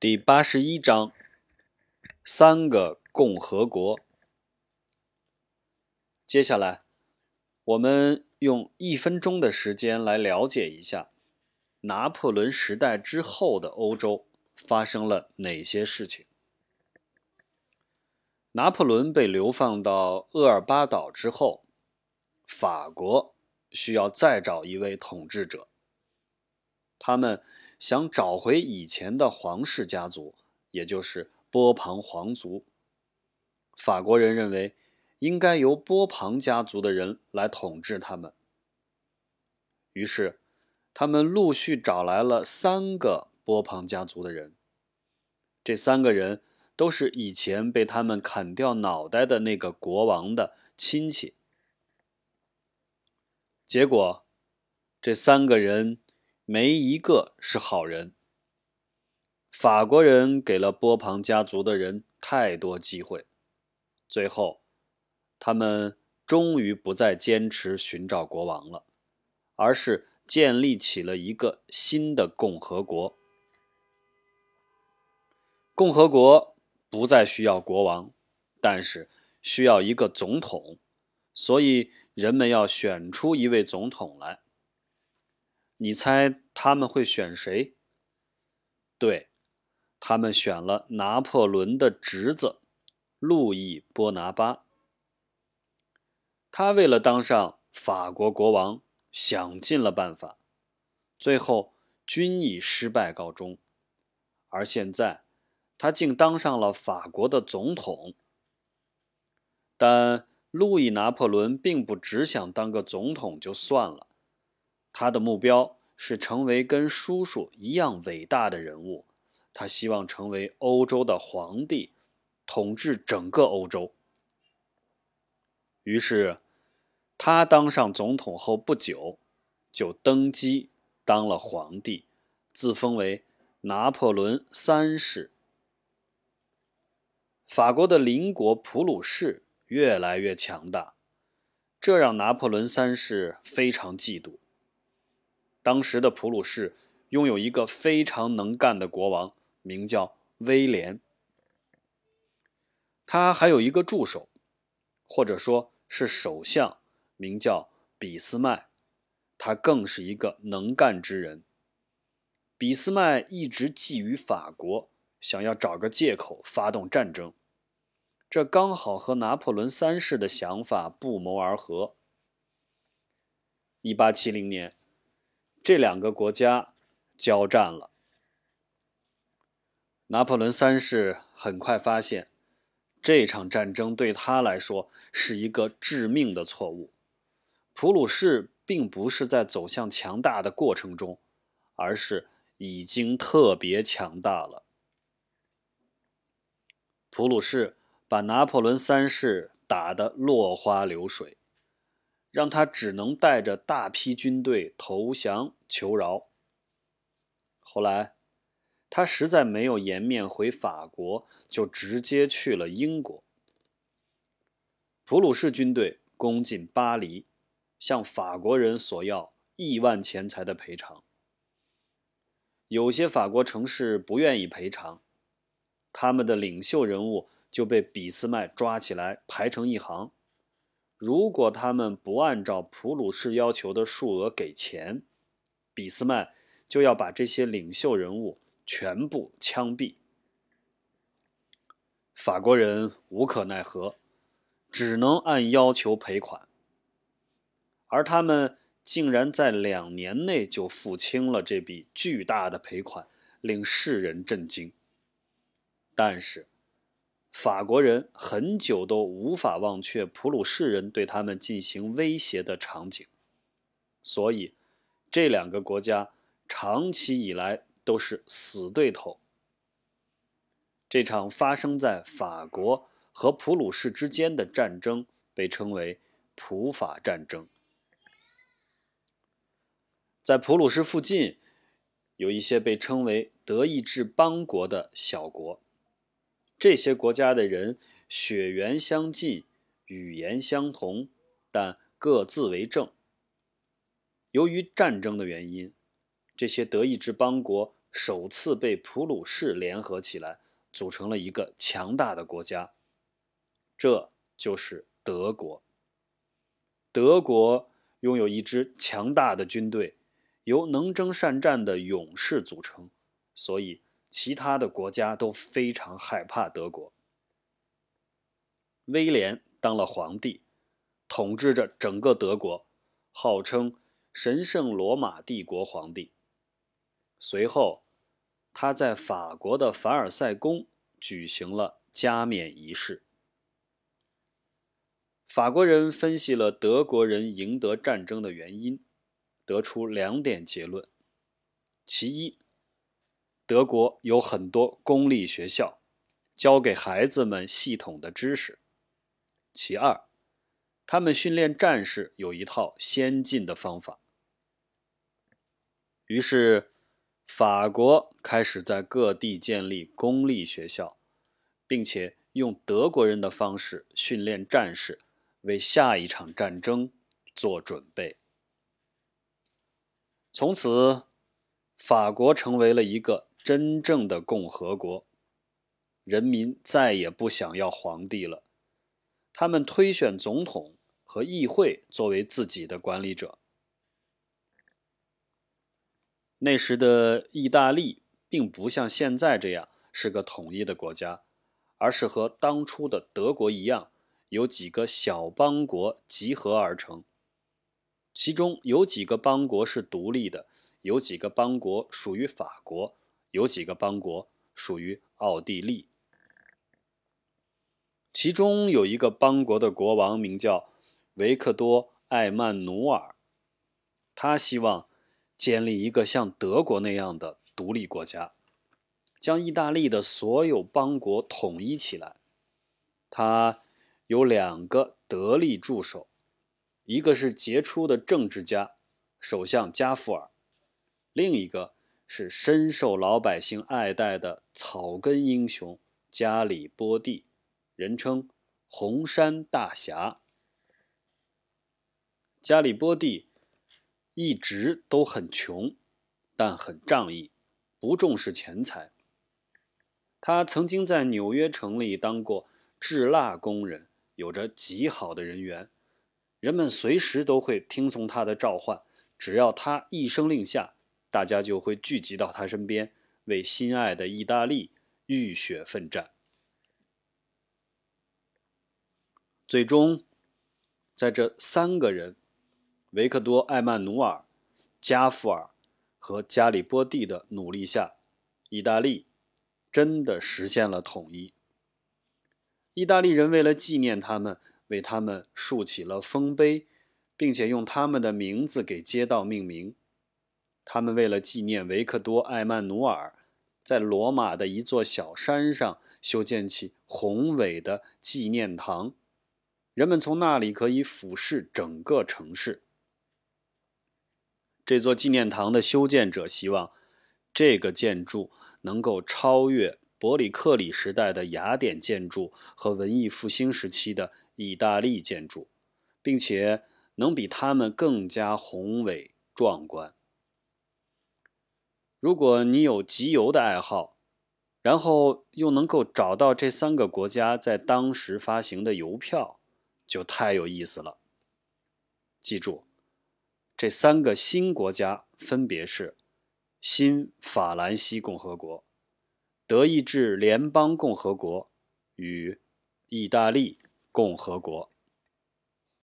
第八十一章：三个共和国。接下来，我们用一分钟的时间来了解一下拿破仑时代之后的欧洲发生了哪些事情。拿破仑被流放到厄尔巴岛之后，法国需要再找一位统治者。他们想找回以前的皇室家族，也就是波旁皇族。法国人认为应该由波旁家族的人来统治他们。于是，他们陆续找来了三个波旁家族的人。这三个人都是以前被他们砍掉脑袋的那个国王的亲戚。结果，这三个人。没一个是好人。法国人给了波旁家族的人太多机会，最后，他们终于不再坚持寻找国王了，而是建立起了一个新的共和国。共和国不再需要国王，但是需要一个总统，所以人们要选出一位总统来。你猜他们会选谁？对，他们选了拿破仑的侄子路易波拿巴。他为了当上法国国王，想尽了办法，最后均以失败告终。而现在，他竟当上了法国的总统。但路易拿破仑并不只想当个总统就算了。他的目标是成为跟叔叔一样伟大的人物，他希望成为欧洲的皇帝，统治整个欧洲。于是，他当上总统后不久，就登基当了皇帝，自封为拿破仑三世。法国的邻国普鲁士越来越强大，这让拿破仑三世非常嫉妒。当时的普鲁士拥有一个非常能干的国王，名叫威廉。他还有一个助手，或者说是首相，名叫俾斯麦。他更是一个能干之人。俾斯麦一直觊觎法国，想要找个借口发动战争。这刚好和拿破仑三世的想法不谋而合。一八七零年。这两个国家交战了。拿破仑三世很快发现，这场战争对他来说是一个致命的错误。普鲁士并不是在走向强大的过程中，而是已经特别强大了。普鲁士把拿破仑三世打得落花流水。让他只能带着大批军队投降求饶。后来，他实在没有颜面回法国，就直接去了英国。普鲁士军队攻进巴黎，向法国人索要亿万钱财的赔偿。有些法国城市不愿意赔偿，他们的领袖人物就被俾斯麦抓起来排成一行。如果他们不按照普鲁士要求的数额给钱，俾斯麦就要把这些领袖人物全部枪毙。法国人无可奈何，只能按要求赔款。而他们竟然在两年内就付清了这笔巨大的赔款，令世人震惊。但是，法国人很久都无法忘却普鲁士人对他们进行威胁的场景，所以这两个国家长期以来都是死对头。这场发生在法国和普鲁士之间的战争被称为普法战争。在普鲁士附近，有一些被称为德意志邦国的小国。这些国家的人血缘相近，语言相同，但各自为政。由于战争的原因，这些德意志邦国首次被普鲁士联合起来，组成了一个强大的国家。这就是德国。德国拥有一支强大的军队，由能征善战的勇士组成，所以其他的国家都非常害怕德国。威廉当了皇帝，统治着整个德国，号称神圣罗马帝国皇帝。随后，他在法国的凡尔赛宫举行了加冕仪式。法国人分析了德国人赢得战争的原因，得出两点结论：其一，德国有很多公立学校，教给孩子们系统的知识；其二，他们训练战士有一套先进的方法。于是。法国开始在各地建立公立学校，并且用德国人的方式训练战士，为下一场战争做准备。从此，法国成为了一个真正的共和国，人民再也不想要皇帝了，他们推选总统和议会作为自己的管理者。那时的意大利并不像现在这样是个统一的国家，而是和当初的德国一样，有几个小邦国集合而成。其中有几个邦国是独立的，有几个邦国属于法国，有几个邦国属于奥地利。其中有一个邦国的国王名叫维克多·艾曼努尔，他希望。建立一个像德国那样的独立国家，将意大利的所有邦国统一起来。他有两个得力助手，一个是杰出的政治家首相加富尔，另一个是深受老百姓爱戴的草根英雄加里波第，人称红山大侠。加里波第。一直都很穷，但很仗义，不重视钱财。他曾经在纽约城里当过制蜡工人，有着极好的人缘，人们随时都会听从他的召唤。只要他一声令下，大家就会聚集到他身边，为心爱的意大利浴血奋战。最终，在这三个人。维克多·艾曼努尔、加富尔和加里波第的努力下，意大利真的实现了统一。意大利人为了纪念他们，为他们竖起了丰碑，并且用他们的名字给街道命名。他们为了纪念维克多·艾曼努尔，在罗马的一座小山上修建起宏伟的纪念堂，人们从那里可以俯视整个城市。这座纪念堂的修建者希望，这个建筑能够超越伯里克里时代的雅典建筑和文艺复兴时期的意大利建筑，并且能比他们更加宏伟壮观。如果你有集邮的爱好，然后又能够找到这三个国家在当时发行的邮票，就太有意思了。记住。这三个新国家分别是：新法兰西共和国、德意志联邦共和国与意大利共和国。